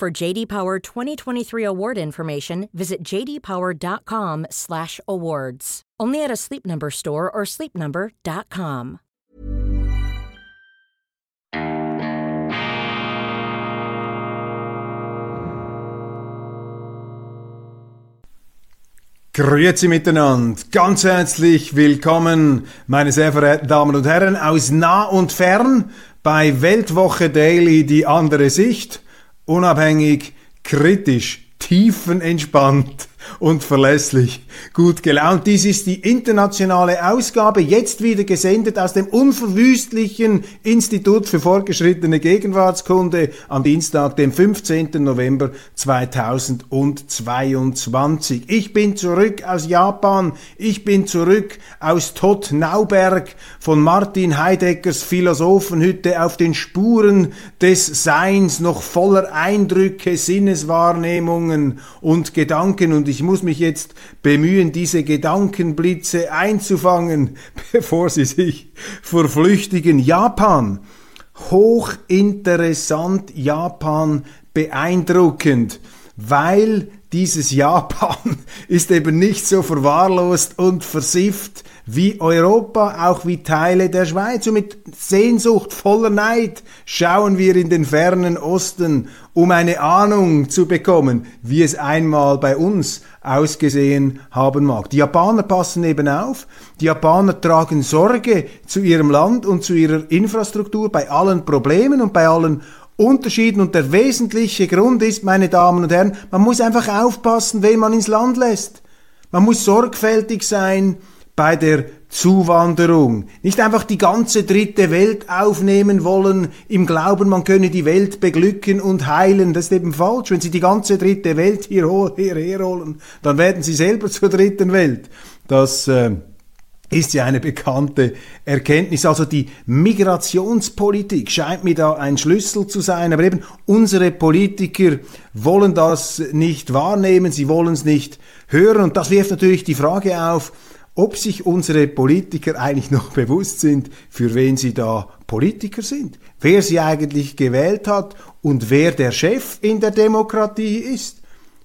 For JD Power 2023 award information, visit jdpower.com/awards. Only at a Sleep Number store or sleepnumber.com. Grüezi miteinander, ganz herzlich willkommen, meine sehr verehrten Damen und Herren, aus nah und fern bei Weltwoche Daily die andere Sicht, unabhängig, kritisch, tiefenentspannt und verlässlich gut gelaunt. Dies ist die internationale Ausgabe, jetzt wieder gesendet aus dem unverwüstlichen Institut für fortgeschrittene Gegenwartskunde am Dienstag, dem 15. November 2022. Ich bin zurück aus Japan, ich bin zurück aus Todd Nauberg von Martin Heideggers Philosophenhütte auf den Spuren des Seins, noch voller Eindrücke, Sinneswahrnehmungen und Gedanken und ich muss mich jetzt bemühen, diese Gedankenblitze einzufangen, bevor sie sich verflüchtigen. Japan, hochinteressant, Japan beeindruckend, weil dieses Japan ist eben nicht so verwahrlost und versifft wie Europa, auch wie Teile der Schweiz. Und mit Sehnsucht, voller Neid schauen wir in den fernen Osten, um eine Ahnung zu bekommen, wie es einmal bei uns ausgesehen haben mag. Die Japaner passen eben auf, die Japaner tragen Sorge zu ihrem Land und zu ihrer Infrastruktur bei allen Problemen und bei allen Unterschieden und der wesentliche Grund ist, meine Damen und Herren, man muss einfach aufpassen, wen man ins Land lässt. Man muss sorgfältig sein, bei der Zuwanderung. Nicht einfach die ganze dritte Welt aufnehmen wollen, im Glauben, man könne die Welt beglücken und heilen. Das ist eben falsch. Wenn Sie die ganze dritte Welt hierher holen, dann werden Sie selber zur dritten Welt. Das äh, ist ja eine bekannte Erkenntnis. Also die Migrationspolitik scheint mir da ein Schlüssel zu sein. Aber eben unsere Politiker wollen das nicht wahrnehmen, sie wollen es nicht hören. Und das wirft natürlich die Frage auf, ob sich unsere Politiker eigentlich noch bewusst sind, für wen sie da Politiker sind, wer sie eigentlich gewählt hat und wer der Chef in der Demokratie ist.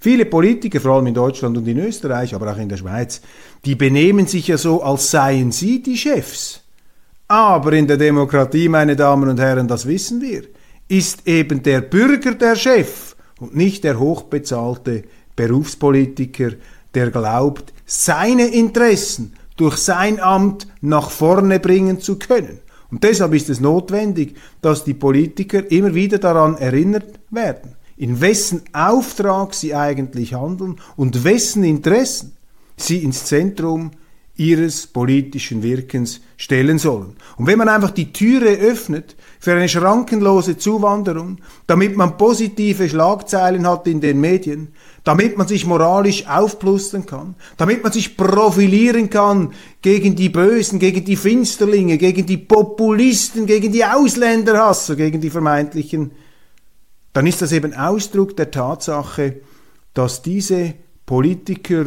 Viele Politiker, vor allem in Deutschland und in Österreich, aber auch in der Schweiz, die benehmen sich ja so, als seien sie die Chefs. Aber in der Demokratie, meine Damen und Herren, das wissen wir, ist eben der Bürger der Chef und nicht der hochbezahlte Berufspolitiker, der glaubt, seine Interessen durch sein Amt nach vorne bringen zu können. Und deshalb ist es notwendig, dass die Politiker immer wieder daran erinnert werden, in wessen Auftrag sie eigentlich handeln und wessen Interessen sie ins Zentrum ihres politischen Wirkens stellen sollen. Und wenn man einfach die Türe öffnet für eine schrankenlose Zuwanderung, damit man positive Schlagzeilen hat in den Medien, damit man sich moralisch aufplustern kann, damit man sich profilieren kann gegen die Bösen, gegen die Finsterlinge, gegen die Populisten, gegen die Ausländerhasser, gegen die vermeintlichen, dann ist das eben Ausdruck der Tatsache, dass diese Politiker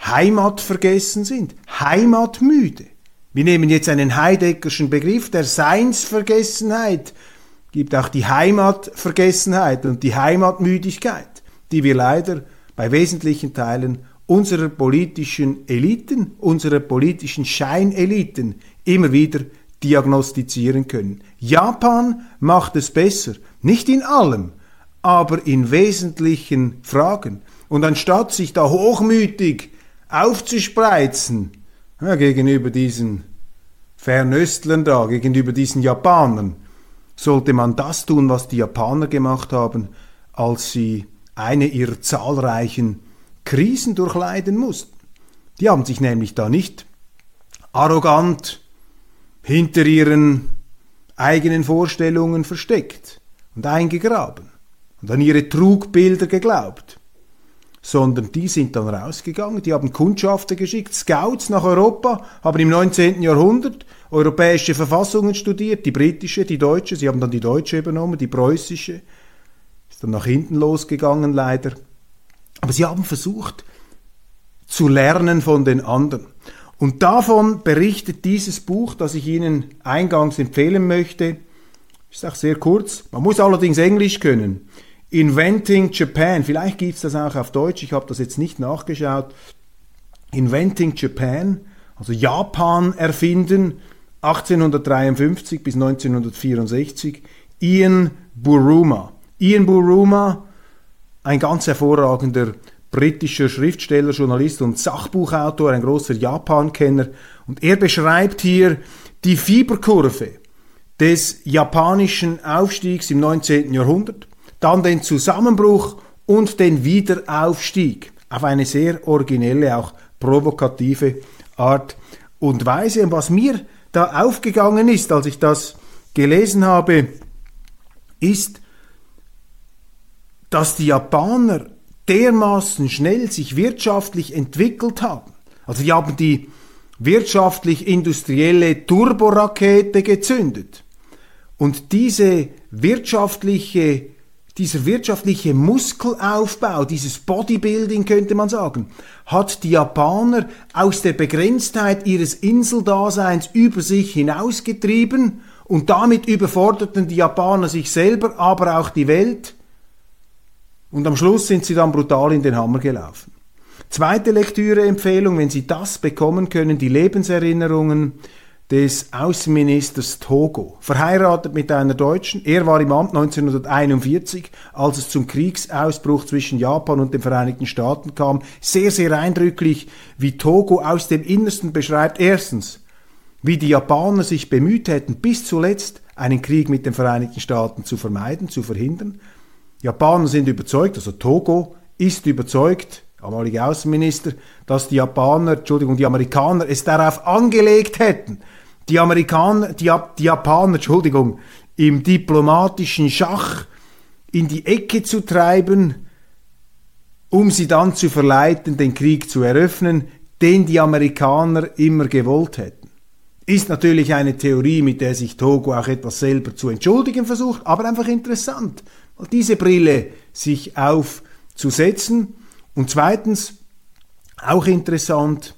heimatvergessen sind, heimatmüde. Wir nehmen jetzt einen Heideckerschen Begriff der Seinsvergessenheit, gibt auch die Heimatvergessenheit und die Heimatmüdigkeit, die wir leider bei wesentlichen Teilen unserer politischen Eliten, unserer politischen Scheineliten immer wieder diagnostizieren können. Japan macht es besser, nicht in allem, aber in wesentlichen Fragen. Und anstatt sich da hochmütig aufzuspreizen ja, gegenüber diesen Fernöstlern da, gegenüber diesen Japanern, sollte man das tun, was die Japaner gemacht haben, als sie eine ihrer zahlreichen Krisen durchleiden mussten. Die haben sich nämlich da nicht arrogant hinter ihren eigenen Vorstellungen versteckt und eingegraben und an ihre Trugbilder geglaubt, sondern die sind dann rausgegangen, die haben Kundschafter geschickt, Scouts nach Europa, haben im 19. Jahrhundert europäische Verfassungen studiert, die britische, die deutsche, sie haben dann die deutsche übernommen, die preußische, ist dann nach hinten losgegangen leider. Aber sie haben versucht zu lernen von den anderen. Und davon berichtet dieses Buch, das ich Ihnen eingangs empfehlen möchte, ist auch sehr kurz, man muss allerdings Englisch können. Inventing Japan, vielleicht gibt es das auch auf Deutsch, ich habe das jetzt nicht nachgeschaut. Inventing Japan, also Japan erfinden, 1853 bis 1964, Ian Buruma. Ian Buruma, ein ganz hervorragender britischer Schriftsteller, Journalist und Sachbuchautor, ein großer Japan-Kenner. Und er beschreibt hier die Fieberkurve des japanischen Aufstiegs im 19. Jahrhundert, dann den Zusammenbruch und den Wiederaufstieg auf eine sehr originelle, auch provokative Art und Weise. Und was mir da aufgegangen ist, als ich das gelesen habe, ist, dass die Japaner dermaßen schnell sich wirtschaftlich entwickelt haben. Also die haben die wirtschaftlich-industrielle Turborakete gezündet. Und diese wirtschaftliche, dieser wirtschaftliche Muskelaufbau, dieses Bodybuilding könnte man sagen, hat die Japaner aus der Begrenztheit ihres Inseldaseins über sich hinausgetrieben und damit überforderten die Japaner sich selber, aber auch die Welt. Und am Schluss sind sie dann brutal in den Hammer gelaufen. Zweite Lektüre-Empfehlung, wenn Sie das bekommen können, die Lebenserinnerungen des Außenministers Togo, verheiratet mit einer Deutschen. Er war im Amt 1941, als es zum Kriegsausbruch zwischen Japan und den Vereinigten Staaten kam. Sehr, sehr eindrücklich, wie Togo aus dem Innersten beschreibt. Erstens, wie die Japaner sich bemüht hätten, bis zuletzt einen Krieg mit den Vereinigten Staaten zu vermeiden, zu verhindern. Japaner sind überzeugt, also Togo ist überzeugt, damalige Außenminister, dass die Japaner, Entschuldigung, die Amerikaner es darauf angelegt hätten, die Amerikaner, die, die Japaner, Entschuldigung, im diplomatischen Schach in die Ecke zu treiben, um sie dann zu verleiten, den Krieg zu eröffnen, den die Amerikaner immer gewollt hätten. Ist natürlich eine Theorie, mit der sich Togo auch etwas selber zu entschuldigen versucht, aber einfach interessant, diese Brille sich aufzusetzen. Und zweitens, auch interessant,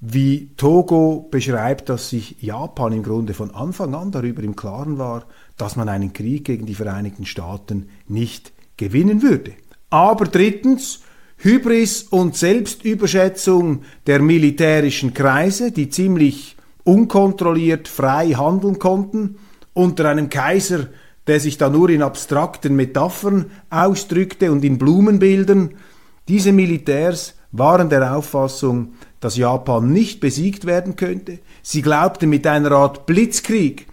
wie Togo beschreibt, dass sich Japan im Grunde von Anfang an darüber im Klaren war, dass man einen Krieg gegen die Vereinigten Staaten nicht gewinnen würde. Aber drittens, Hybris und Selbstüberschätzung der militärischen Kreise, die ziemlich unkontrolliert frei handeln konnten, unter einem Kaiser, der sich da nur in abstrakten Metaphern ausdrückte und in Blumenbildern. Diese Militärs waren der Auffassung, dass Japan nicht besiegt werden könnte. Sie glaubten mit einer Art Blitzkrieg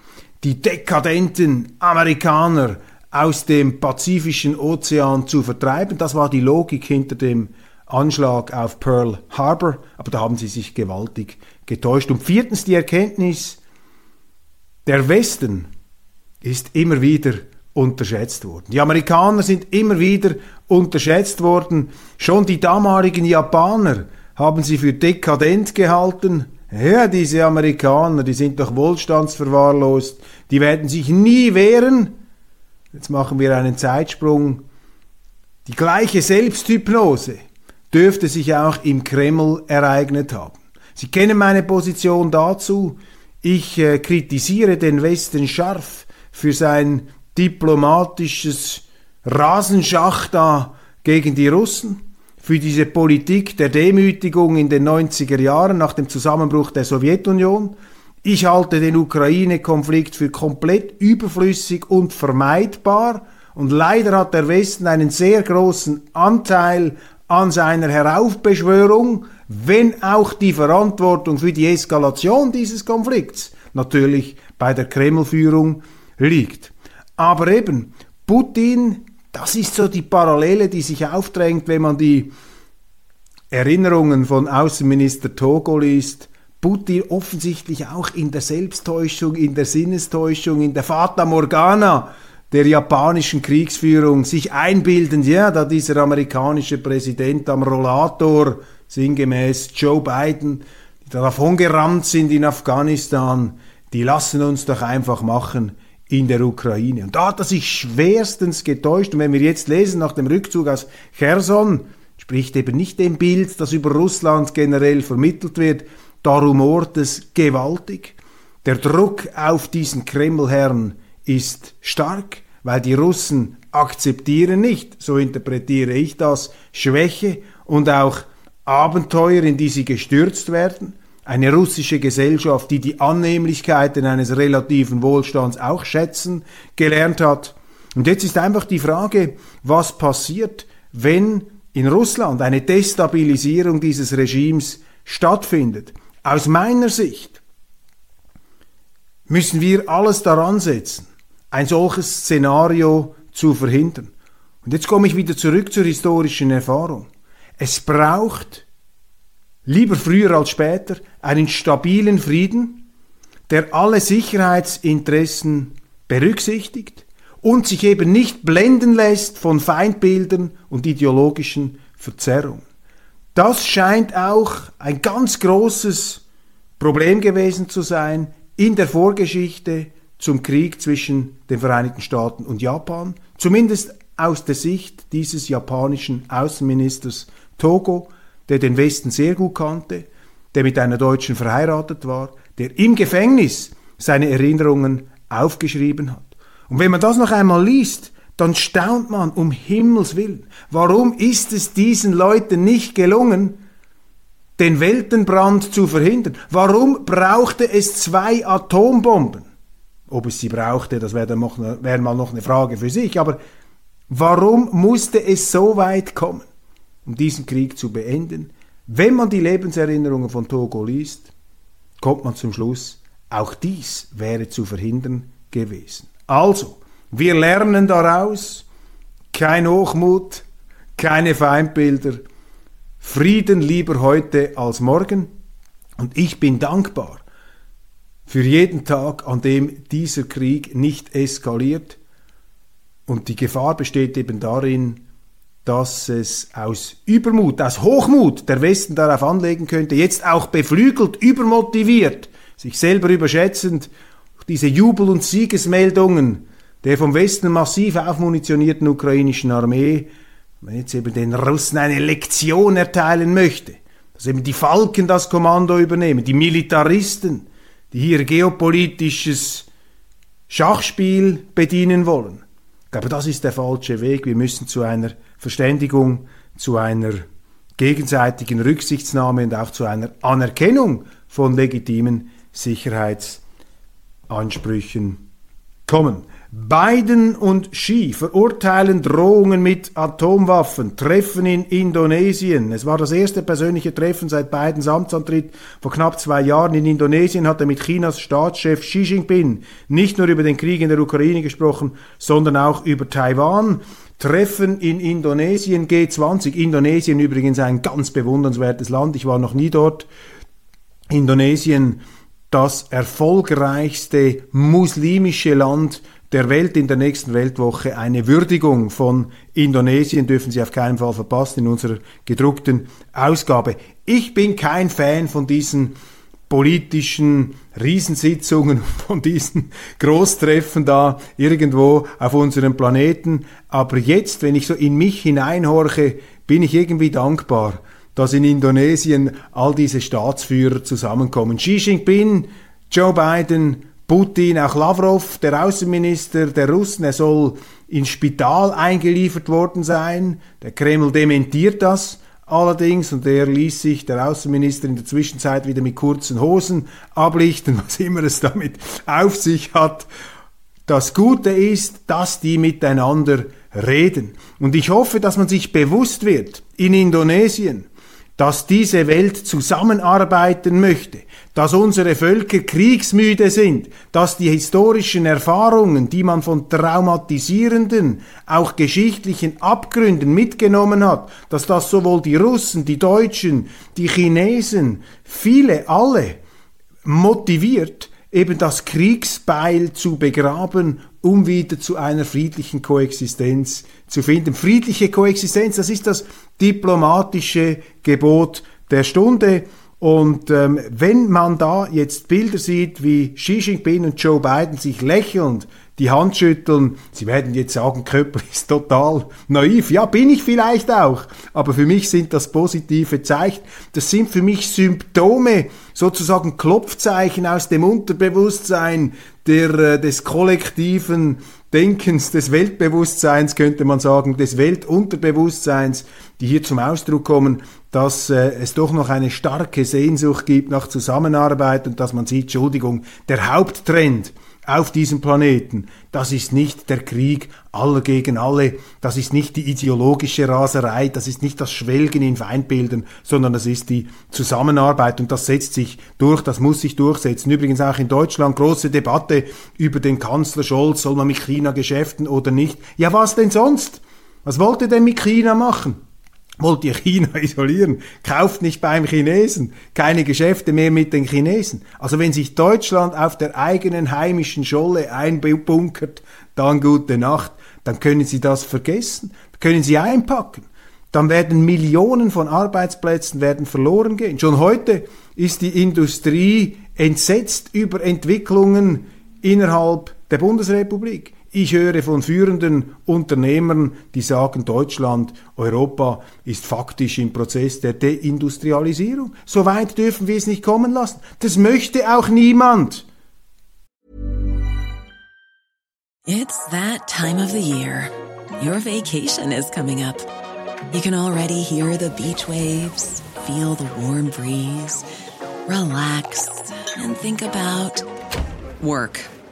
die dekadenten Amerikaner aus dem Pazifischen Ozean zu vertreiben. Das war die Logik hinter dem Anschlag auf Pearl Harbor, aber da haben sie sich gewaltig getäuscht. Und viertens die Erkenntnis, der Westen ist immer wieder unterschätzt worden. Die Amerikaner sind immer wieder unterschätzt worden. Schon die damaligen Japaner haben sie für dekadent gehalten. Ja, diese Amerikaner, die sind doch wohlstandsverwahrlost, die werden sich nie wehren. Jetzt machen wir einen Zeitsprung. Die gleiche Selbsthypnose dürfte sich auch im Kreml ereignet haben. Sie kennen meine Position dazu. Ich äh, kritisiere den Westen scharf für sein diplomatisches Rasenschach da gegen die Russen, für diese Politik der Demütigung in den 90er Jahren nach dem Zusammenbruch der Sowjetunion. Ich halte den Ukraine-Konflikt für komplett überflüssig und vermeidbar. Und leider hat der Westen einen sehr großen Anteil an seiner Heraufbeschwörung, wenn auch die Verantwortung für die Eskalation dieses Konflikts natürlich bei der Kremlführung liegt. Aber eben, Putin, das ist so die Parallele, die sich aufdrängt, wenn man die Erinnerungen von Außenminister Togo liest. Putin offensichtlich auch in der Selbsttäuschung, in der Sinnestäuschung, in der Fata Morgana der japanischen Kriegsführung, sich einbilden, ja, da dieser amerikanische Präsident am Rollator, sinngemäß Joe Biden, die davongerannt sind in Afghanistan, die lassen uns doch einfach machen in der Ukraine. Und da hat er sich schwerstens getäuscht. Und wenn wir jetzt lesen nach dem Rückzug aus Cherson, spricht eben nicht dem Bild, das über Russland generell vermittelt wird, da rumort es gewaltig. Der Druck auf diesen Kremlherrn ist stark, weil die Russen akzeptieren nicht, so interpretiere ich das, Schwäche und auch Abenteuer, in die sie gestürzt werden. Eine russische Gesellschaft, die die Annehmlichkeiten eines relativen Wohlstands auch schätzen gelernt hat. Und jetzt ist einfach die Frage, was passiert, wenn in Russland eine Destabilisierung dieses Regimes stattfindet. Aus meiner Sicht müssen wir alles daran setzen, ein solches Szenario zu verhindern. Und jetzt komme ich wieder zurück zur historischen Erfahrung. Es braucht lieber früher als später einen stabilen Frieden, der alle Sicherheitsinteressen berücksichtigt und sich eben nicht blenden lässt von Feindbildern und ideologischen Verzerrungen. Das scheint auch ein ganz großes Problem gewesen zu sein in der Vorgeschichte zum Krieg zwischen den Vereinigten Staaten und Japan, zumindest aus der Sicht dieses japanischen Außenministers Togo, der den Westen sehr gut kannte, der mit einer Deutschen verheiratet war, der im Gefängnis seine Erinnerungen aufgeschrieben hat. Und wenn man das noch einmal liest, dann staunt man um Himmels willen. Warum ist es diesen Leuten nicht gelungen, den Weltenbrand zu verhindern? Warum brauchte es zwei Atombomben? Ob es sie brauchte, das wäre, wäre mal noch eine Frage für sich. Aber warum musste es so weit kommen, um diesen Krieg zu beenden? Wenn man die Lebenserinnerungen von Togo liest, kommt man zum Schluss, auch dies wäre zu verhindern gewesen. Also, wir lernen daraus, kein Hochmut, keine Feindbilder, Frieden lieber heute als morgen. Und ich bin dankbar, für jeden Tag, an dem dieser Krieg nicht eskaliert. Und die Gefahr besteht eben darin, dass es aus Übermut, aus Hochmut der Westen darauf anlegen könnte, jetzt auch beflügelt, übermotiviert, sich selber überschätzend, diese Jubel- und Siegesmeldungen der vom Westen massiv aufmunitionierten ukrainischen Armee, wenn jetzt eben den Russen eine Lektion erteilen möchte, dass eben die Falken das Kommando übernehmen, die Militaristen, die hier geopolitisches Schachspiel bedienen wollen. Glaube, das ist der falsche Weg. Wir müssen zu einer Verständigung, zu einer gegenseitigen Rücksichtnahme und auch zu einer Anerkennung von legitimen Sicherheitsansprüchen kommen. Biden und Xi verurteilen Drohungen mit Atomwaffen, Treffen in Indonesien. Es war das erste persönliche Treffen seit Bidens Amtsantritt vor knapp zwei Jahren. In Indonesien hat er mit Chinas Staatschef Xi Jinping nicht nur über den Krieg in der Ukraine gesprochen, sondern auch über Taiwan. Treffen in Indonesien G20. Indonesien übrigens ein ganz bewundernswertes Land. Ich war noch nie dort. Indonesien das erfolgreichste muslimische Land der Welt in der nächsten Weltwoche eine Würdigung von Indonesien dürfen Sie auf keinen Fall verpassen in unserer gedruckten Ausgabe. Ich bin kein Fan von diesen politischen Riesensitzungen, von diesen Großtreffen da irgendwo auf unserem Planeten. Aber jetzt, wenn ich so in mich hineinhorche, bin ich irgendwie dankbar, dass in Indonesien all diese Staatsführer zusammenkommen. Xi Jinping, Joe Biden, Putin, auch Lavrov, der Außenminister der Russen, er soll ins Spital eingeliefert worden sein. Der Kreml dementiert das allerdings und er ließ sich, der Außenminister, in der Zwischenzeit wieder mit kurzen Hosen ablichten, was immer es damit auf sich hat. Das Gute ist, dass die miteinander reden. Und ich hoffe, dass man sich bewusst wird, in Indonesien, dass diese Welt zusammenarbeiten möchte, dass unsere Völker kriegsmüde sind, dass die historischen Erfahrungen, die man von traumatisierenden, auch geschichtlichen Abgründen mitgenommen hat, dass das sowohl die Russen, die Deutschen, die Chinesen, viele, alle motiviert, eben das Kriegsbeil zu begraben um wieder zu einer friedlichen Koexistenz zu finden. Friedliche Koexistenz, das ist das diplomatische Gebot der Stunde. Und ähm, wenn man da jetzt Bilder sieht, wie Xi Jinping und Joe Biden sich lächelnd die Hand schütteln. Sie werden jetzt sagen, Köppel ist total naiv. Ja, bin ich vielleicht auch. Aber für mich sind das positive Zeichen. Das sind für mich Symptome, sozusagen Klopfzeichen aus dem Unterbewusstsein der, äh, des kollektiven Denkens, des Weltbewusstseins, könnte man sagen, des Weltunterbewusstseins, die hier zum Ausdruck kommen, dass äh, es doch noch eine starke Sehnsucht gibt nach Zusammenarbeit und dass man sieht, Entschuldigung, der Haupttrend auf diesem Planeten. Das ist nicht der Krieg aller gegen alle, das ist nicht die ideologische Raserei, das ist nicht das Schwelgen in Feindbildern, sondern das ist die Zusammenarbeit und das setzt sich durch, das muss sich durchsetzen. Übrigens auch in Deutschland große Debatte über den Kanzler Scholz, soll man mit China geschäften oder nicht. Ja, was denn sonst? Was wollt ihr denn mit China machen? Wollt ihr China isolieren? Kauft nicht beim Chinesen. Keine Geschäfte mehr mit den Chinesen. Also wenn sich Deutschland auf der eigenen heimischen Scholle einbunkert, dann gute Nacht. Dann können Sie das vergessen. Können Sie einpacken. Dann werden Millionen von Arbeitsplätzen werden verloren gehen. Schon heute ist die Industrie entsetzt über Entwicklungen innerhalb der Bundesrepublik. Ich höre von führenden Unternehmern, die sagen, Deutschland, Europa ist faktisch im Prozess der Deindustrialisierung. So weit dürfen wir es nicht kommen lassen. Das möchte auch niemand. It's that time of the year. Your vacation is coming up. You can already hear the beach waves, feel the warm breeze, relax and think about work.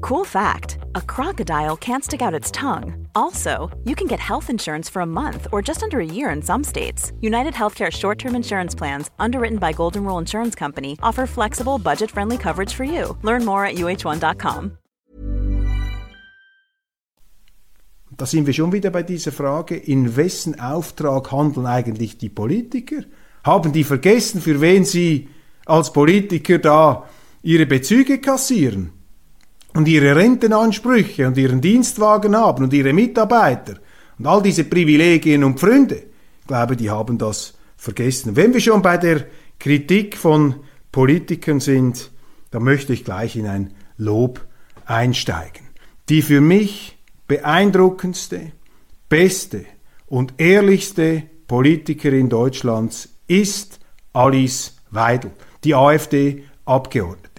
Cool fact a crocodile can't stick out its tongue. Also, you can get health insurance for a month or just under a year in some states. United Healthcare short term insurance plans, underwritten by Golden Rule Insurance Company, offer flexible, budget friendly coverage for you. Learn more at uh1.com. Da sind wir schon wieder bei dieser Frage, in wessen Auftrag handeln eigentlich die Politiker? Haben die vergessen, für wen sie als Politiker da ihre Bezüge kassieren? Und ihre Rentenansprüche und ihren Dienstwagen haben und ihre Mitarbeiter und all diese Privilegien und ich glaube, die haben das vergessen. Wenn wir schon bei der Kritik von Politikern sind, dann möchte ich gleich in ein Lob einsteigen. Die für mich beeindruckendste, beste und ehrlichste Politikerin Deutschlands ist Alice Weidel, die AfD-Abgeordnete.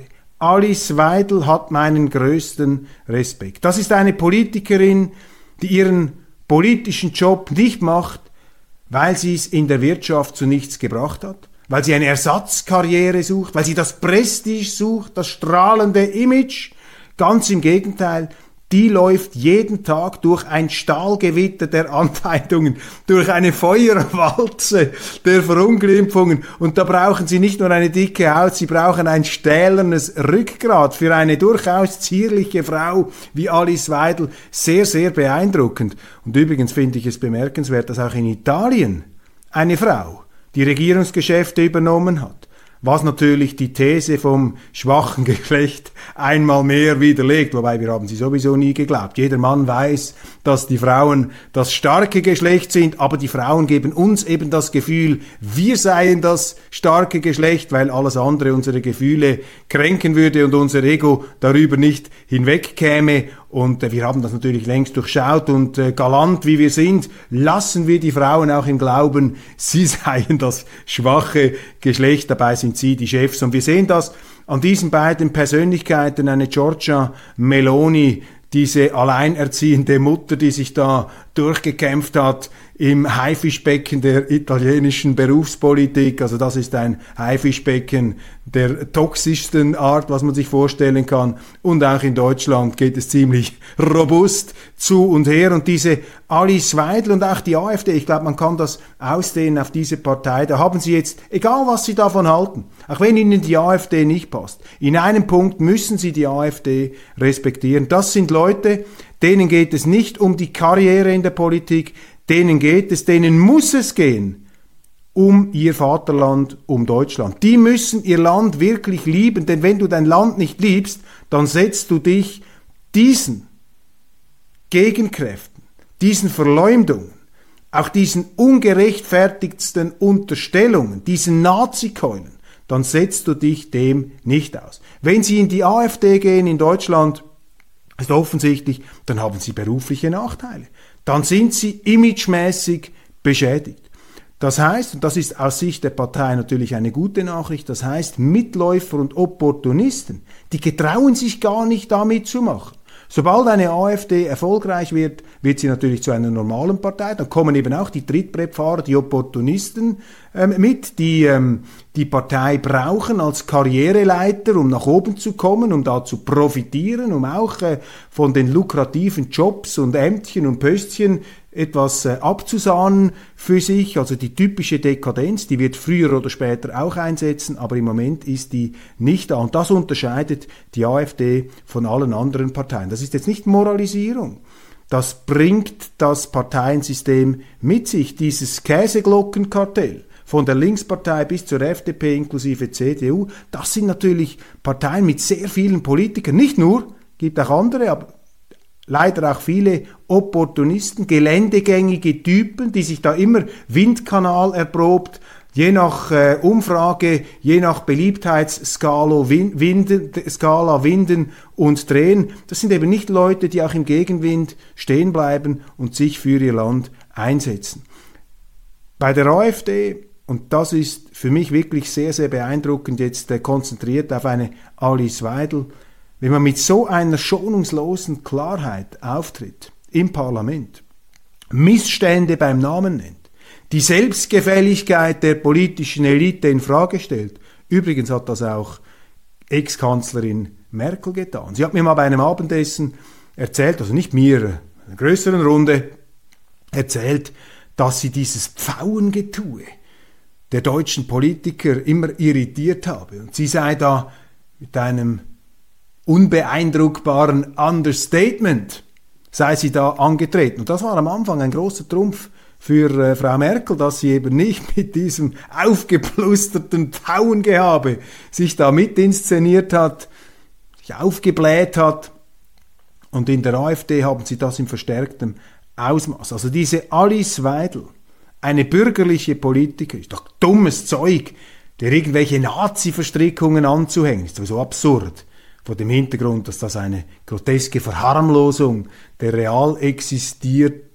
Alice Weidel hat meinen größten Respekt. Das ist eine Politikerin, die ihren politischen Job nicht macht, weil sie es in der Wirtschaft zu nichts gebracht hat, weil sie eine Ersatzkarriere sucht, weil sie das Prestige sucht, das strahlende Image. Ganz im Gegenteil, die läuft jeden Tag durch ein Stahlgewitter der Anfeindungen, durch eine Feuerwalze der Verunglimpfungen. Und da brauchen sie nicht nur eine dicke Haut, sie brauchen ein stählernes Rückgrat für eine durchaus zierliche Frau wie Alice Weidel. Sehr, sehr beeindruckend. Und übrigens finde ich es bemerkenswert, dass auch in Italien eine Frau die Regierungsgeschäfte übernommen hat was natürlich die These vom schwachen Geschlecht einmal mehr widerlegt, wobei wir haben sie sowieso nie geglaubt. Jeder Mann weiß, dass die Frauen das starke Geschlecht sind, aber die Frauen geben uns eben das Gefühl, wir seien das starke Geschlecht, weil alles andere unsere Gefühle kränken würde und unser Ego darüber nicht hinwegkäme. Und äh, wir haben das natürlich längst durchschaut und äh, galant wie wir sind, lassen wir die Frauen auch im Glauben, sie seien das schwache Geschlecht. Dabei sind sie die Chefs. Und wir sehen das an diesen beiden Persönlichkeiten, eine Giorgia Meloni, diese alleinerziehende Mutter, die sich da durchgekämpft hat im Haifischbecken der italienischen Berufspolitik. Also das ist ein Haifischbecken der toxischsten Art, was man sich vorstellen kann. Und auch in Deutschland geht es ziemlich robust zu und her. Und diese Alice Weidel und auch die AfD, ich glaube, man kann das ausdehnen auf diese Partei. Da haben sie jetzt, egal was sie davon halten, auch wenn ihnen die AfD nicht passt, in einem Punkt müssen sie die AfD respektieren. Das sind Leute, denen geht es nicht um die Karriere in der Politik, denen geht es, denen muss es gehen um ihr Vaterland, um Deutschland. Die müssen ihr Land wirklich lieben, denn wenn du dein Land nicht liebst, dann setzt du dich diesen Gegenkräften, diesen Verleumdungen, auch diesen ungerechtfertigtsten Unterstellungen, diesen Nazikeulen, dann setzt du dich dem nicht aus. Wenn sie in die AfD gehen in Deutschland, ist offensichtlich, dann haben sie berufliche Nachteile. Dann sind sie imagemäßig beschädigt. Das heißt, und das ist aus Sicht der Partei natürlich eine gute Nachricht, das heißt, Mitläufer und Opportunisten, die getrauen sich gar nicht damit zu machen. Sobald eine AfD erfolgreich wird, wird sie natürlich zu einer normalen Partei. Dann kommen eben auch die Trittbrettfahrer, die Opportunisten ähm, mit, die ähm, die Partei brauchen als Karriereleiter, um nach oben zu kommen, um da zu profitieren, um auch äh, von den lukrativen Jobs und Ämtchen und Pöstchen etwas äh, abzusahnen für sich. Also die typische Dekadenz, die wird früher oder später auch einsetzen, aber im Moment ist die nicht da. Und das unterscheidet die AfD von allen anderen Parteien. Das ist jetzt nicht Moralisierung. Das bringt das Parteiensystem mit sich, dieses Käseglockenkartell von der Linkspartei bis zur FDP inklusive CDU, das sind natürlich Parteien mit sehr vielen Politikern, nicht nur, gibt auch andere, aber leider auch viele Opportunisten, geländegängige Typen, die sich da immer Windkanal erprobt, je nach äh, Umfrage, je nach Beliebtheitsskala winden, Skala winden und drehen. Das sind eben nicht Leute, die auch im Gegenwind stehen bleiben und sich für ihr Land einsetzen. Bei der AfD, und das ist für mich wirklich sehr, sehr beeindruckend, jetzt äh, konzentriert auf eine Alice Weidel, wenn man mit so einer schonungslosen Klarheit auftritt im Parlament, Missstände beim Namen nennt, die Selbstgefälligkeit der politischen Elite in Frage stellt. Übrigens hat das auch Ex-Kanzlerin Merkel getan. Sie hat mir mal bei einem Abendessen erzählt, also nicht mir, einer größeren Runde, erzählt, dass sie dieses Pfauengetue der deutschen Politiker immer irritiert habe. Und sie sei da mit einem unbeeindruckbaren Understatement sei sie da angetreten. Und das war am Anfang ein großer Trumpf für äh, Frau Merkel, dass sie eben nicht mit diesem aufgeplusterten Pfauengehabe sich da mit inszeniert hat, sich aufgebläht hat. Und in der AfD haben sie das in verstärktem Ausmaß. Also diese Alice Weidel, eine bürgerliche Politikerin, ist doch dummes Zeug, der irgendwelche Nazi-Verstrickungen anzuhängen, ist sowieso absurd. Vor dem Hintergrund, dass das eine groteske Verharmlosung der real existiert,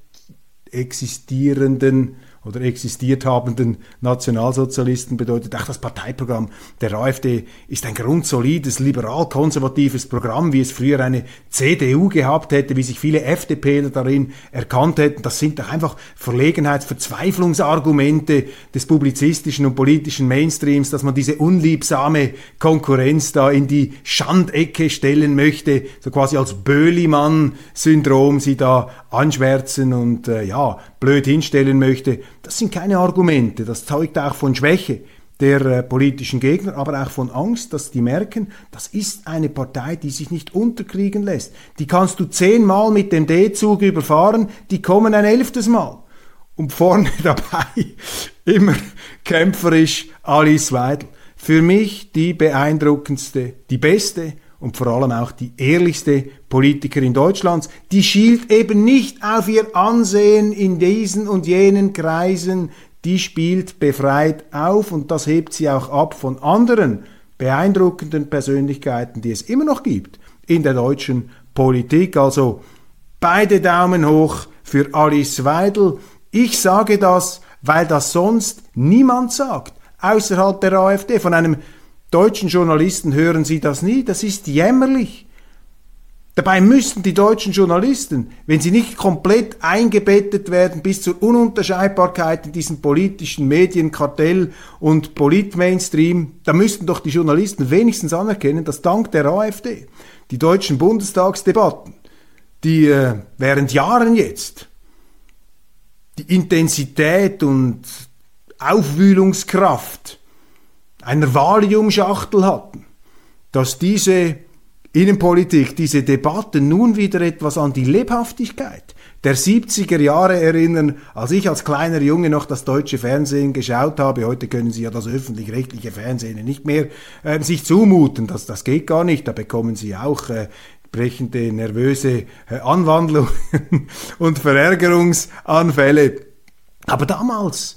existierenden oder existiert habenden Nationalsozialisten bedeutet. Auch das Parteiprogramm der AfD ist ein grundsolides, liberal-konservatives Programm, wie es früher eine CDU gehabt hätte, wie sich viele FDPler darin erkannt hätten. Das sind doch einfach Verlegenheits-, Verzweiflungsargumente des publizistischen und politischen Mainstreams, dass man diese unliebsame Konkurrenz da in die Schandecke stellen möchte, so quasi als Böhlimann-Syndrom sie da anschwärzen und äh, ja, blöd hinstellen möchte. Das sind keine Argumente, das zeugt auch von Schwäche der äh, politischen Gegner, aber auch von Angst, dass die merken, das ist eine Partei, die sich nicht unterkriegen lässt. Die kannst du zehnmal mit dem D-Zug überfahren, die kommen ein elftes Mal. Und vorne dabei immer kämpferisch Alice Weidel. Für mich die beeindruckendste, die beste und vor allem auch die ehrlichste Politikerin Deutschlands, die schielt eben nicht auf ihr Ansehen in diesen und jenen Kreisen, die spielt befreit auf und das hebt sie auch ab von anderen beeindruckenden Persönlichkeiten, die es immer noch gibt in der deutschen Politik. Also beide Daumen hoch für Alice Weidel. Ich sage das, weil das sonst niemand sagt, außerhalb der AfD. Von einem deutschen Journalisten hören Sie das nie, das ist jämmerlich. Dabei müssten die deutschen Journalisten, wenn sie nicht komplett eingebettet werden bis zur Ununterscheidbarkeit in diesen politischen Medienkartell und Politmainstream, da müssten doch die Journalisten wenigstens anerkennen, dass dank der AfD die deutschen Bundestagsdebatten, die äh, während Jahren jetzt die Intensität und Aufwühlungskraft einer Valiumschachtel hatten, dass diese Innenpolitik, diese Debatten nun wieder etwas an die Lebhaftigkeit der 70er Jahre erinnern, als ich als kleiner Junge noch das deutsche Fernsehen geschaut habe. Heute können Sie ja das öffentlich-rechtliche Fernsehen nicht mehr äh, sich zumuten. Das, das geht gar nicht. Da bekommen Sie auch äh, brechende, nervöse äh, Anwandlungen und Verärgerungsanfälle. Aber damals,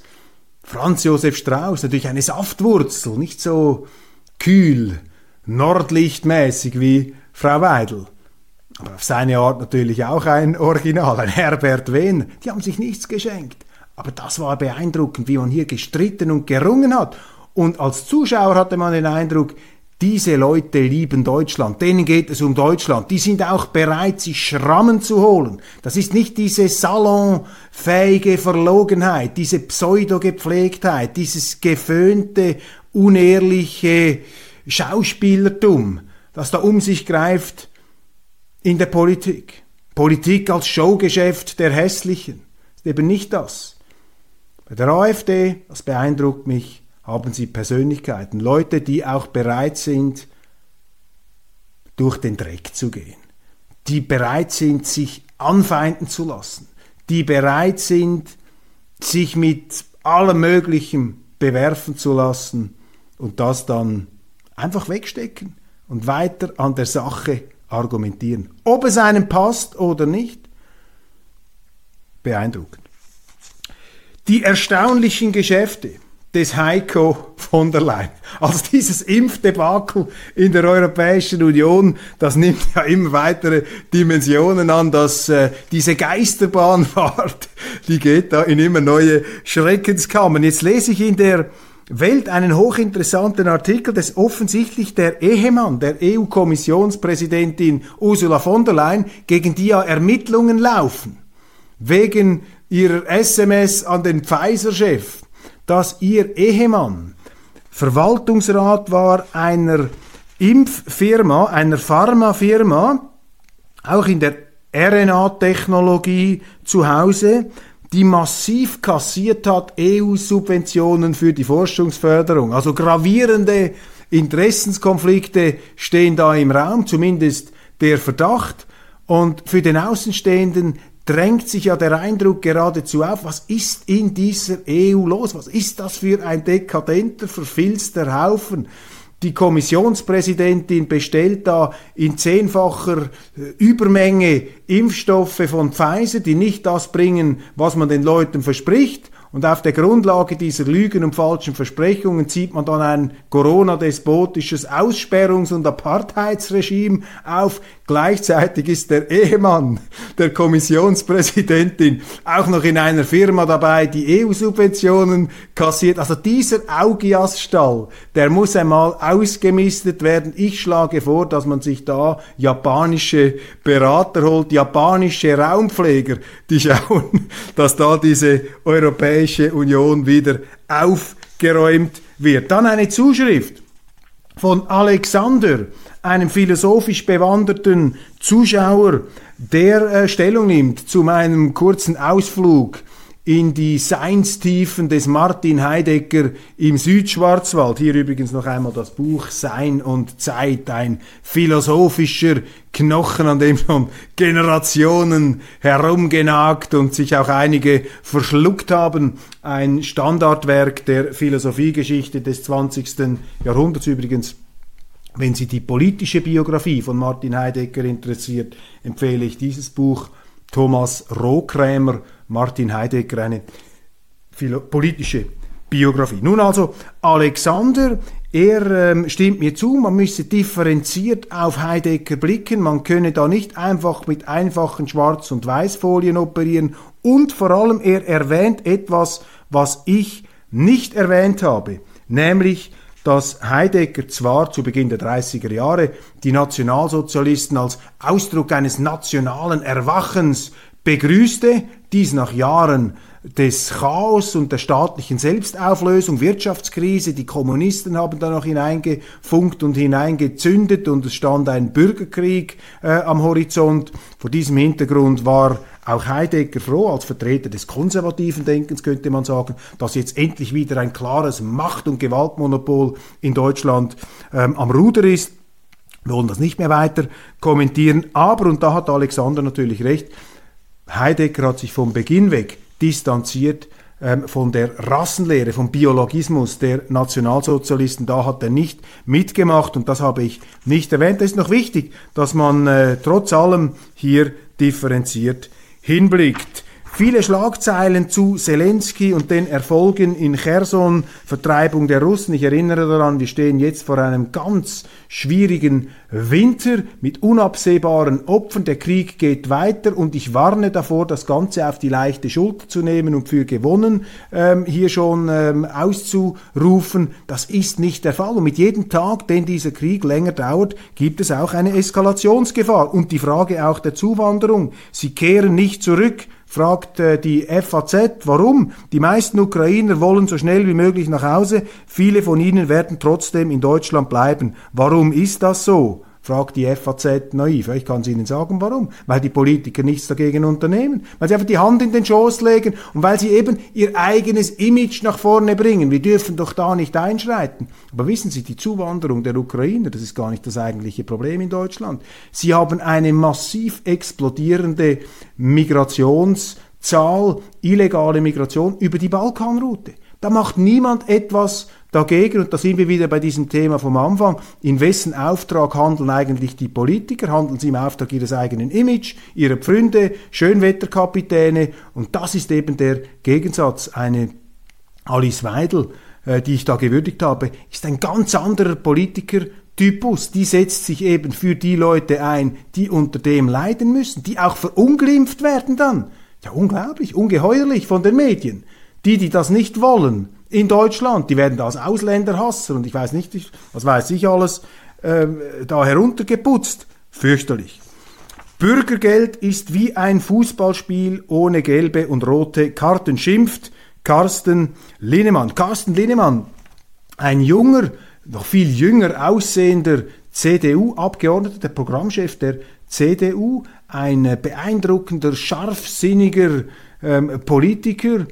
Franz Josef Strauß, natürlich eine Saftwurzel, nicht so kühl, nordlichtmäßig wie Frau Weidel. Aber auf seine Art natürlich auch ein Original, ein Herbert Wehn. Die haben sich nichts geschenkt. Aber das war beeindruckend, wie man hier gestritten und gerungen hat. Und als Zuschauer hatte man den Eindruck, diese Leute lieben Deutschland, denen geht es um Deutschland, die sind auch bereit, sich Schrammen zu holen. Das ist nicht diese salonfähige Verlogenheit, diese pseudo-gepflegtheit, dieses geföhnte, unehrliche Schauspielertum, das da um sich greift in der Politik. Politik als Showgeschäft der Hässlichen ist eben nicht das. Bei der AfD, das beeindruckt mich, haben sie Persönlichkeiten, Leute, die auch bereit sind, durch den Dreck zu gehen, die bereit sind, sich anfeinden zu lassen, die bereit sind, sich mit allem Möglichen bewerfen zu lassen und das dann einfach wegstecken und weiter an der Sache argumentieren. Ob es einem passt oder nicht, beeindruckend. Die erstaunlichen Geschäfte des Heiko von der Leyen. Also dieses Impfdebakel in der Europäischen Union, das nimmt ja immer weitere Dimensionen an, dass äh, diese Geisterbahnfahrt, die geht da in immer neue Schreckenskammern. Jetzt lese ich in der Welt einen hochinteressanten Artikel, dass offensichtlich der Ehemann der EU-Kommissionspräsidentin Ursula von der Leyen, gegen die ja Ermittlungen laufen, wegen ihrer SMS an den Pfizer-Chef, dass ihr Ehemann Verwaltungsrat war einer Impffirma, einer Pharmafirma, auch in der RNA-Technologie zu Hause, die massiv kassiert hat EU-Subventionen für die Forschungsförderung. Also gravierende Interessenskonflikte stehen da im Raum, zumindest der Verdacht. Und für den Außenstehenden drängt sich ja der Eindruck geradezu auf, was ist in dieser EU los? Was ist das für ein dekadenter, verfilzter Haufen? Die Kommissionspräsidentin bestellt da in zehnfacher äh, Übermenge Impfstoffe von Pfizer, die nicht das bringen, was man den Leuten verspricht. Und auf der Grundlage dieser Lügen und falschen Versprechungen zieht man dann ein Corona-despotisches Aussperrungs- und Apartheidsregime auf. Gleichzeitig ist der Ehemann der Kommissionspräsidentin auch noch in einer Firma dabei, die EU-Subventionen kassiert. Also dieser Augiasstall, der muss einmal ausgemistet werden. Ich schlage vor, dass man sich da japanische Berater holt, japanische Raumpfleger, die schauen, dass da diese europäische Europäische Union wieder aufgeräumt wird. Dann eine Zuschrift von Alexander, einem philosophisch bewanderten Zuschauer, der äh, Stellung nimmt zu meinem kurzen Ausflug in die Seinstiefen des Martin Heidegger im Südschwarzwald. Hier übrigens noch einmal das Buch Sein und Zeit, ein philosophischer Knochen, an dem schon Generationen herumgenagt und sich auch einige verschluckt haben. Ein Standardwerk der Philosophiegeschichte des 20. Jahrhunderts übrigens. Wenn Sie die politische Biografie von Martin Heidegger interessiert, empfehle ich dieses Buch Thomas Rohkrämer Martin Heidegger eine politische Biografie. Nun also Alexander, er ähm, stimmt mir zu, man müsse differenziert auf Heidegger blicken, man könne da nicht einfach mit einfachen Schwarz- und Weißfolien operieren und vor allem er erwähnt etwas, was ich nicht erwähnt habe, nämlich dass Heidegger zwar zu Beginn der 30er Jahre die Nationalsozialisten als Ausdruck eines nationalen Erwachens begrüßte, dies nach Jahren des Chaos und der staatlichen Selbstauflösung, Wirtschaftskrise, die Kommunisten haben da noch hineingefunkt und hineingezündet und es stand ein Bürgerkrieg äh, am Horizont. Vor diesem Hintergrund war auch Heidegger froh, als Vertreter des konservativen Denkens könnte man sagen, dass jetzt endlich wieder ein klares Macht- und Gewaltmonopol in Deutschland ähm, am Ruder ist. Wir wollen das nicht mehr weiter kommentieren, aber, und da hat Alexander natürlich recht, Heidegger hat sich vom Beginn weg distanziert ähm, von der Rassenlehre, vom Biologismus der Nationalsozialisten. Da hat er nicht mitgemacht und das habe ich nicht erwähnt. Es ist noch wichtig, dass man äh, trotz allem hier differenziert hinblickt. Viele Schlagzeilen zu Zelensky und den Erfolgen in Cherson, Vertreibung der Russen. Ich erinnere daran, wir stehen jetzt vor einem ganz schwierigen Winter mit unabsehbaren Opfern. Der Krieg geht weiter und ich warne davor, das Ganze auf die leichte Schulter zu nehmen und für gewonnen ähm, hier schon ähm, auszurufen. Das ist nicht der Fall. Und mit jedem Tag, den dieser Krieg länger dauert, gibt es auch eine Eskalationsgefahr. Und die Frage auch der Zuwanderung. Sie kehren nicht zurück fragt äh, die FAZ, warum? Die meisten Ukrainer wollen so schnell wie möglich nach Hause, viele von ihnen werden trotzdem in Deutschland bleiben. Warum ist das so? Fragt die FAZ naiv. Ich kann es Ihnen sagen, warum. Weil die Politiker nichts dagegen unternehmen. Weil sie einfach die Hand in den Schoß legen und weil sie eben ihr eigenes Image nach vorne bringen. Wir dürfen doch da nicht einschreiten. Aber wissen Sie, die Zuwanderung der Ukrainer, das ist gar nicht das eigentliche Problem in Deutschland. Sie haben eine massiv explodierende Migrationszahl, illegale Migration über die Balkanroute. Da macht niemand etwas dagegen, und da sind wir wieder bei diesem Thema vom Anfang, in wessen Auftrag handeln eigentlich die Politiker? Handeln sie im Auftrag ihres eigenen Image, ihrer Pfründe, Schönwetterkapitäne? Und das ist eben der Gegensatz. Eine Alice Weidel, äh, die ich da gewürdigt habe, ist ein ganz anderer Politiker, Typus, die setzt sich eben für die Leute ein, die unter dem leiden müssen, die auch verunglimpft werden dann. Ja, unglaublich, ungeheuerlich von den Medien. Die, die das nicht wollen, in Deutschland. Die werden da als Ausländerhasser und ich weiß nicht, was weiß ich alles, äh, da heruntergeputzt. Fürchterlich. Bürgergeld ist wie ein Fußballspiel ohne gelbe und rote Karten, schimpft Carsten Linnemann. Carsten Linnemann, ein junger, noch viel jünger aussehender CDU-Abgeordneter, der Programmchef der CDU, ein beeindruckender, scharfsinniger ähm, Politiker,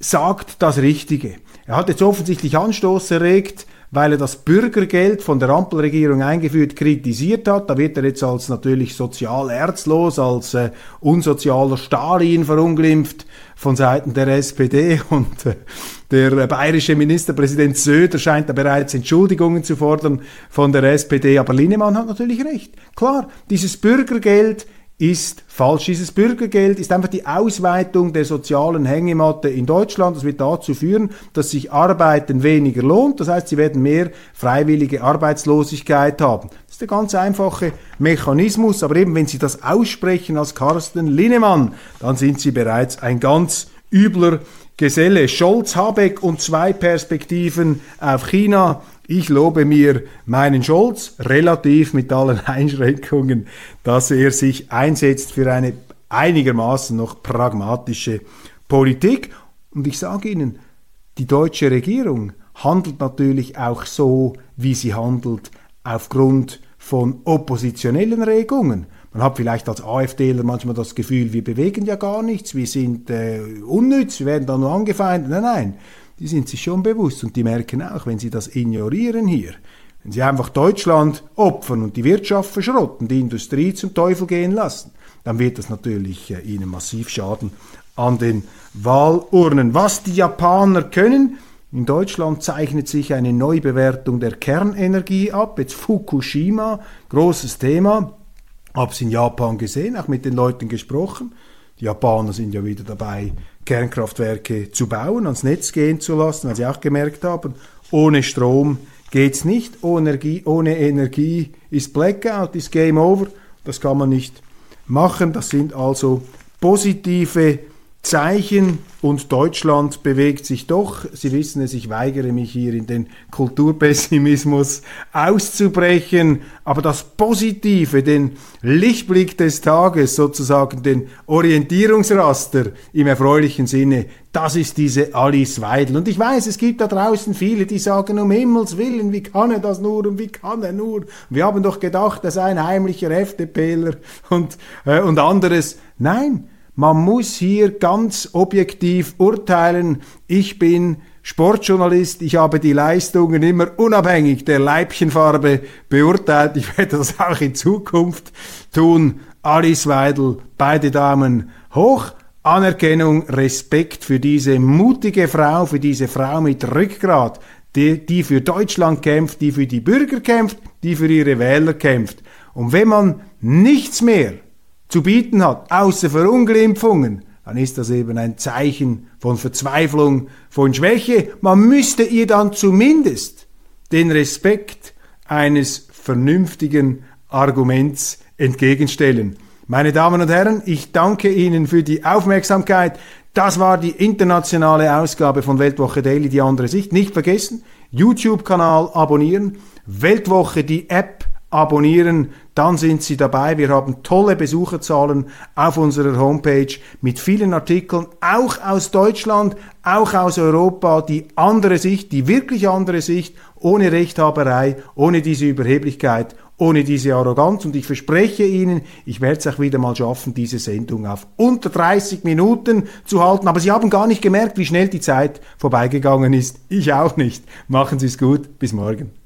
sagt das Richtige. Er hat jetzt offensichtlich Anstoß erregt, weil er das Bürgergeld von der Ampelregierung eingeführt kritisiert hat. Da wird er jetzt als natürlich sozial erzlos, als äh, unsozialer Stalin verunglimpft von Seiten der SPD und äh, der äh, bayerische Ministerpräsident Söder scheint da bereits Entschuldigungen zu fordern von der SPD. Aber Linnemann hat natürlich recht. Klar, dieses Bürgergeld ist falsch. Dieses Bürgergeld ist einfach die Ausweitung der sozialen Hängematte in Deutschland. Das wird dazu führen, dass sich Arbeiten weniger lohnt. Das heißt, sie werden mehr freiwillige Arbeitslosigkeit haben. Das ist der ganz einfache Mechanismus. Aber eben, wenn Sie das aussprechen als Carsten Linnemann, dann sind Sie bereits ein ganz übler Geselle. Scholz, Habeck und zwei Perspektiven auf China. Ich lobe mir meinen Scholz relativ mit allen Einschränkungen, dass er sich einsetzt für eine einigermaßen noch pragmatische Politik. Und ich sage Ihnen, die deutsche Regierung handelt natürlich auch so, wie sie handelt, aufgrund von oppositionellen Regungen. Man hat vielleicht als AfDler manchmal das Gefühl, wir bewegen ja gar nichts, wir sind äh, unnütz, wir werden da nur angefeindet. Nein, nein die sind sich schon bewusst und die merken auch, wenn sie das ignorieren hier, wenn sie einfach Deutschland opfern und die Wirtschaft verschrotten, die Industrie zum Teufel gehen lassen, dann wird das natürlich äh, ihnen massiv schaden an den Wahlurnen. Was die Japaner können, in Deutschland zeichnet sich eine Neubewertung der Kernenergie ab. Jetzt Fukushima, großes Thema. Habe es in Japan gesehen, auch mit den Leuten gesprochen. Die Japaner sind ja wieder dabei, Kernkraftwerke zu bauen, ans Netz gehen zu lassen, weil sie auch gemerkt haben, ohne Strom geht's nicht, ohne Energie, ohne Energie ist Blackout, ist Game Over, das kann man nicht machen. Das sind also positive Zeichen und Deutschland bewegt sich doch. Sie wissen es, ich weigere mich hier in den Kulturpessimismus auszubrechen, aber das Positive, den Lichtblick des Tages, sozusagen den Orientierungsraster im erfreulichen Sinne, das ist diese Alice Weidel. Und ich weiß, es gibt da draußen viele, die sagen, um Himmels Willen, wie kann er das nur und wie kann er nur? Wir haben doch gedacht, er sei ein heimlicher FDPler und, äh, und anderes. Nein, man muss hier ganz objektiv urteilen. Ich bin Sportjournalist, ich habe die Leistungen immer unabhängig der Leibchenfarbe beurteilt. Ich werde das auch in Zukunft tun. Alice Weidel, beide Damen hoch. Anerkennung, Respekt für diese mutige Frau, für diese Frau mit Rückgrat, die, die für Deutschland kämpft, die für die Bürger kämpft, die für ihre Wähler kämpft. Und wenn man nichts mehr zu bieten hat, außer Verunglimpfungen, dann ist das eben ein Zeichen von Verzweiflung, von Schwäche. Man müsste ihr dann zumindest den Respekt eines vernünftigen Arguments entgegenstellen. Meine Damen und Herren, ich danke Ihnen für die Aufmerksamkeit. Das war die internationale Ausgabe von Weltwoche Daily, die andere Sicht. Nicht vergessen, YouTube-Kanal abonnieren, Weltwoche die App abonnieren, dann sind Sie dabei. Wir haben tolle Besucherzahlen auf unserer Homepage mit vielen Artikeln, auch aus Deutschland, auch aus Europa, die andere Sicht, die wirklich andere Sicht, ohne Rechthaberei, ohne diese Überheblichkeit, ohne diese Arroganz. Und ich verspreche Ihnen, ich werde es auch wieder mal schaffen, diese Sendung auf unter 30 Minuten zu halten. Aber Sie haben gar nicht gemerkt, wie schnell die Zeit vorbeigegangen ist. Ich auch nicht. Machen Sie es gut. Bis morgen.